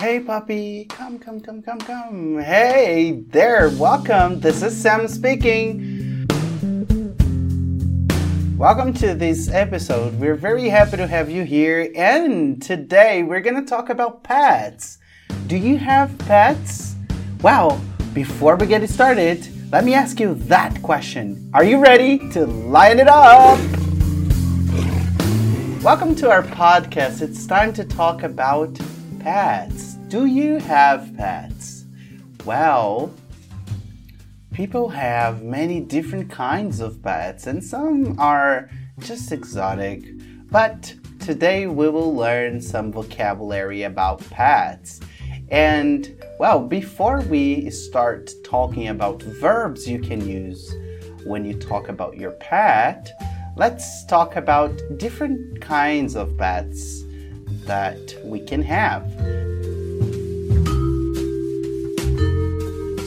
Hey, puppy, come, come, come, come, come. Hey there, welcome. This is Sam speaking. Welcome to this episode. We're very happy to have you here, and today we're gonna talk about pets. Do you have pets? Well, before we get started, let me ask you that question. Are you ready to line it up? Welcome to our podcast. It's time to talk about pets. Do you have pets? Well, people have many different kinds of pets, and some are just exotic. But today we will learn some vocabulary about pets. And well, before we start talking about verbs you can use when you talk about your pet, let's talk about different kinds of pets that we can have.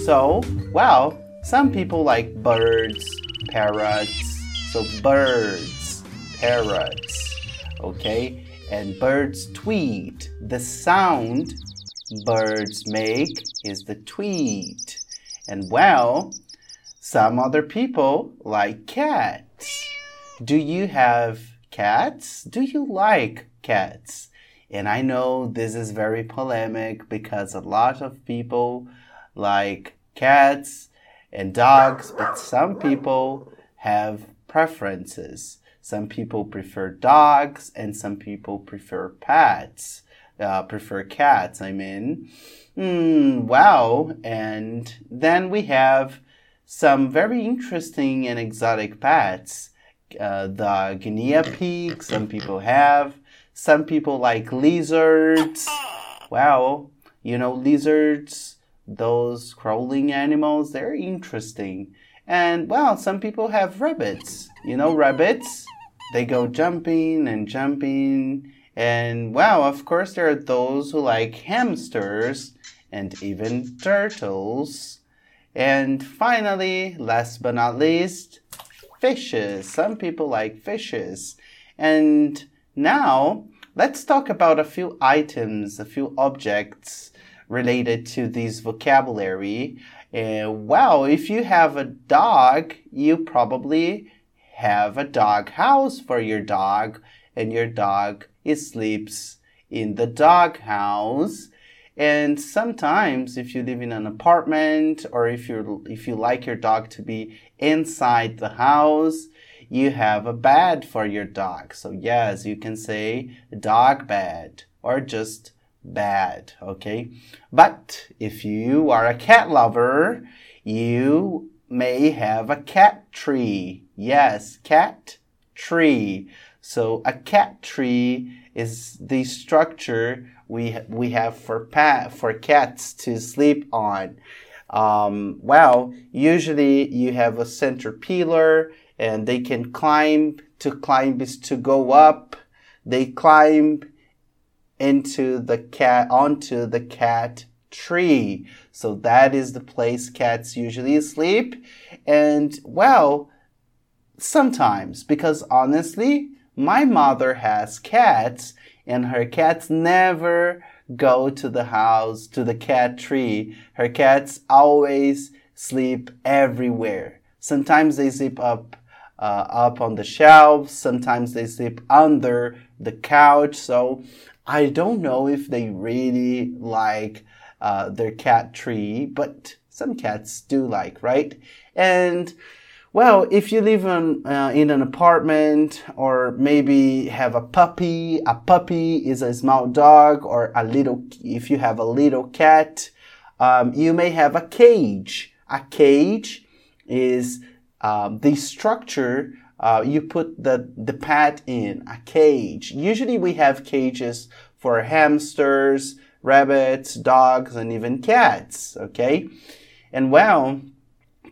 So, well, some people like birds, parrots. So, birds, parrots, okay? And birds tweet. The sound birds make is the tweet. And well, some other people like cats. Do you have cats? Do you like cats? And I know this is very polemic because a lot of people like cats and dogs, but some people have preferences. Some people prefer dogs and some people prefer pets, uh, prefer cats, I mean. Mm, wow. And then we have some very interesting and exotic pets. Uh, the guinea pig, some people have. Some people like lizards. Well, you know, lizards those crawling animals, they're interesting. And well, some people have rabbits. You know, rabbits, they go jumping and jumping. And well, of course, there are those who like hamsters and even turtles. And finally, last but not least, fishes. Some people like fishes. And now, let's talk about a few items, a few objects related to this vocabulary. Uh, well, if you have a dog, you probably have a dog house for your dog, and your dog sleeps in the dog house. And sometimes, if you live in an apartment or if you if you like your dog to be inside the house, you have a bed for your dog. So yes, you can say dog bed or just bad, okay? But if you are a cat lover, you may have a cat tree. Yes, cat tree. So a cat tree is the structure we we have for pat for cats to sleep on. Um, well, usually you have a center pillar, and they can climb. To climb is to go up. They climb into the cat onto the cat tree. So that is the place cats usually sleep. And well, sometimes because honestly, my mother has cats and her cats never go to the house to the cat tree. Her cats always sleep everywhere. Sometimes they sleep up uh, up on the shelves. Sometimes they sleep under the couch. So I don't know if they really like uh, their cat tree, but some cats do like, right? And well, if you live in, uh, in an apartment or maybe have a puppy, a puppy is a small dog or a little, if you have a little cat, um, you may have a cage. A cage is um, the structure uh, you put the, the pet in a cage. Usually we have cages for hamsters, rabbits, dogs, and even cats, okay? And well,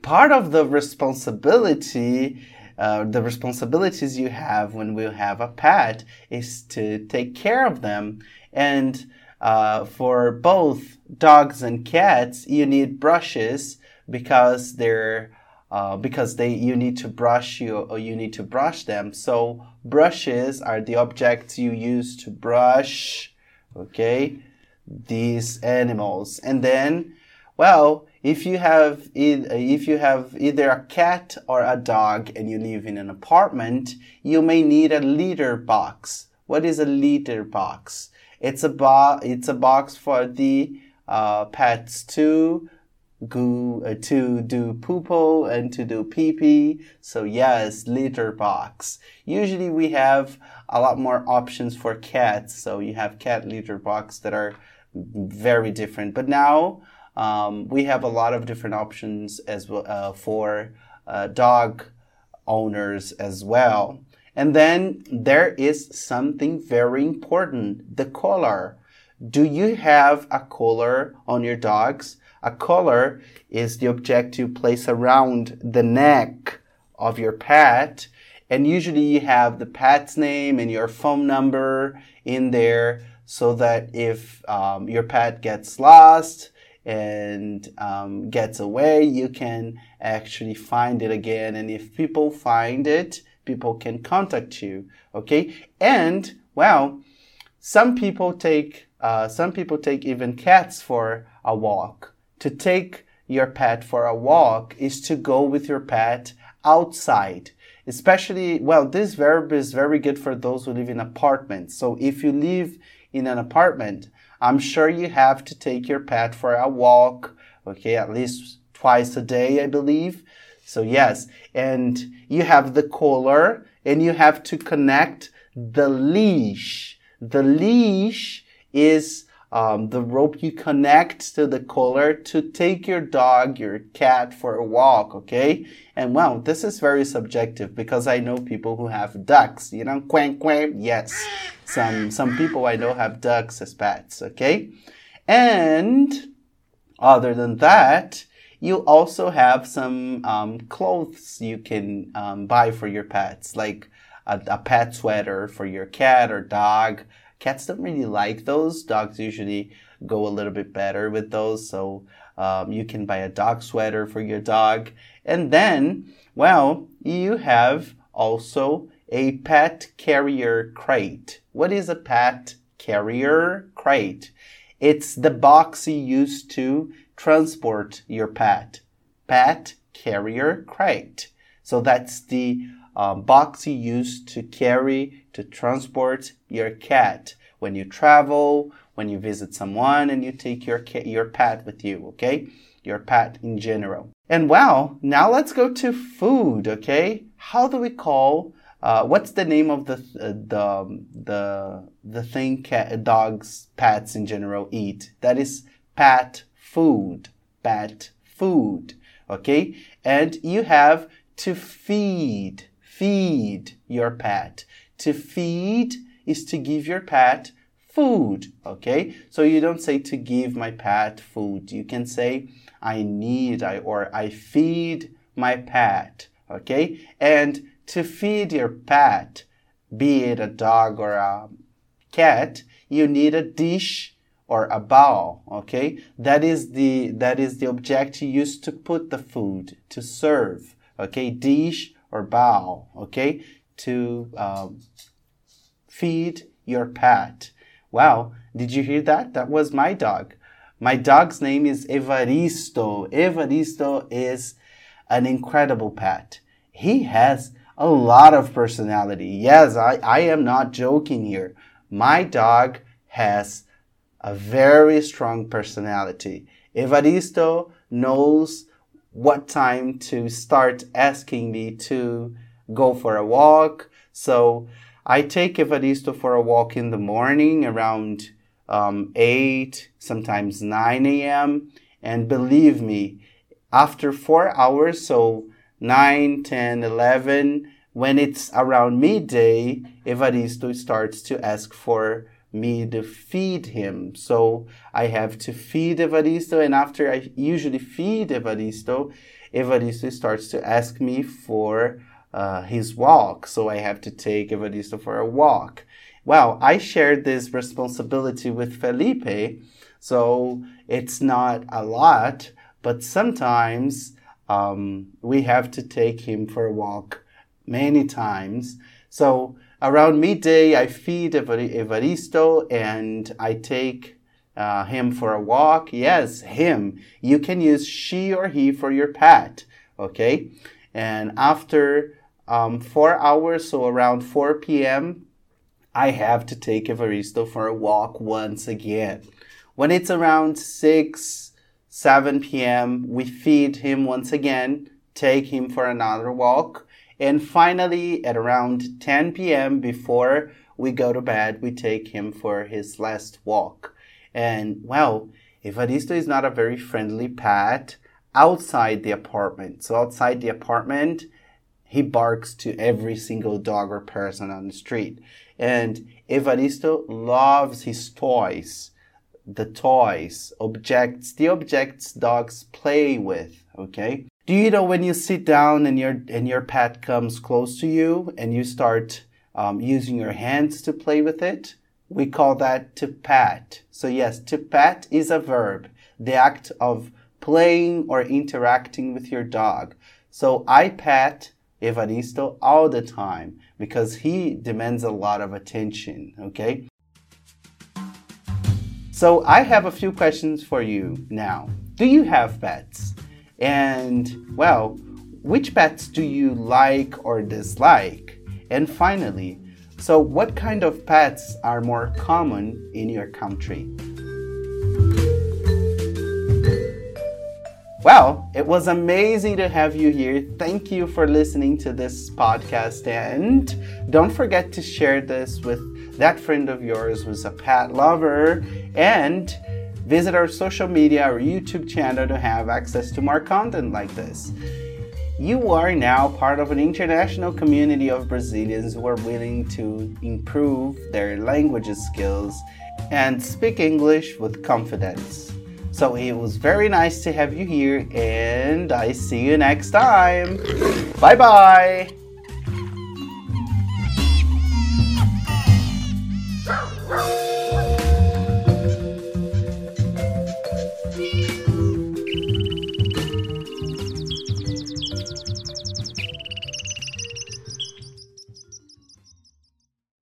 part of the responsibility, uh, the responsibilities you have when we have a pet is to take care of them. And uh, for both dogs and cats, you need brushes because they're uh, because they you need to brush you or you need to brush them. So brushes are the objects you use to brush. Okay, these animals. And then, well, if you have if you have either a cat or a dog and you live in an apartment, you may need a litter box. What is a litter box? It's a bo- it's a box for the uh, pets to go uh, to do poopo and to do pee pee. So yes, litter box. Usually we have a lot more options for cats. So you have cat litter box that are very different. But now um, we have a lot of different options as well uh, for uh, dog owners as well. And then there is something very important the collar. Do you have a collar on your dogs? A collar is the object you place around the neck of your pet. And usually you have the pet's name and your phone number in there so that if um, your pet gets lost and um, gets away, you can actually find it again. And if people find it, people can contact you. Okay. And well, some people take, uh, some people take even cats for a walk. To take your pet for a walk is to go with your pet outside. Especially, well, this verb is very good for those who live in apartments. So if you live in an apartment, I'm sure you have to take your pet for a walk, okay, at least twice a day, I believe. So yes, and you have the collar and you have to connect the leash. The leash is um, the rope you connect to the collar to take your dog, your cat for a walk, okay? And well, this is very subjective because I know people who have ducks, you know, quack quack, yes. Some, some people I know have ducks as pets, okay? And other than that, you also have some um, clothes you can um, buy for your pets, like a, a pet sweater for your cat or dog. Cats don't really like those. Dogs usually go a little bit better with those. So um, you can buy a dog sweater for your dog. And then, well, you have also a pet carrier crate. What is a pet carrier crate? It's the box you use to transport your pet. Pet carrier crate. So that's the um, box you use to carry, to transport your cat when you travel, when you visit someone, and you take your, cat, your pet with you, okay? Your pet in general. And well, now let's go to food, okay? How do we call uh, what's the name of the uh, the the the thing cat, dogs, pets in general eat? That is pet food. Pet food. Okay, and you have to feed. Feed your pet. To feed is to give your pet food. Okay, so you don't say to give my pet food. You can say I need I or I feed my pet. Okay, and to feed your pet, be it a dog or a cat, you need a dish or a bowl, okay? That is the, that is the object you use to put the food, to serve, okay? Dish or bowl, okay? To um, feed your pet. Wow, did you hear that? That was my dog. My dog's name is Evaristo. Evaristo is an incredible pet. He has a lot of personality. Yes, I, I am not joking here. My dog has a very strong personality. Evaristo knows what time to start asking me to go for a walk. So I take Evaristo for a walk in the morning around um, 8, sometimes 9 a.m. And believe me, after four hours, so 9, 10, 11, when it's around midday, Evaristo starts to ask for me to feed him. So I have to feed Evaristo, and after I usually feed Evaristo, Evaristo starts to ask me for uh, his walk. So I have to take Evaristo for a walk. Well, I shared this responsibility with Felipe, so it's not a lot, but sometimes um, we have to take him for a walk many times. So around midday, I feed Evaristo and I take uh, him for a walk? Yes, him. You can use she or he for your pet. Okay. And after um, four hours, so around 4 p.m., I have to take Evaristo for a walk once again. When it's around 6, 7 p.m., we feed him once again, take him for another walk, and finally, at around 10 p.m., before we go to bed, we take him for his last walk. And well, Evaristo is not a very friendly pet outside the apartment. So outside the apartment, he barks to every single dog or person on the street. And Evaristo loves his toys, the toys, objects, the objects dogs play with, okay? Do you know when you sit down and your and your pet comes close to you and you start um, using your hands to play with it? We call that to pat. So yes, to pat is a verb, the act of playing or interacting with your dog. So I pat Evaristo all the time because he demands a lot of attention, okay? So I have a few questions for you now. Do you have pets? And well, which pets do you like or dislike? And finally, so what kind of pets are more common in your country? Well, it was amazing to have you here. Thank you for listening to this podcast. And don't forget to share this with that friend of yours who's a pet lover. And visit our social media or YouTube channel to have access to more content like this. You are now part of an international community of Brazilians who are willing to improve their language skills and speak English with confidence. So it was very nice to have you here, and I see you next time. Bye bye.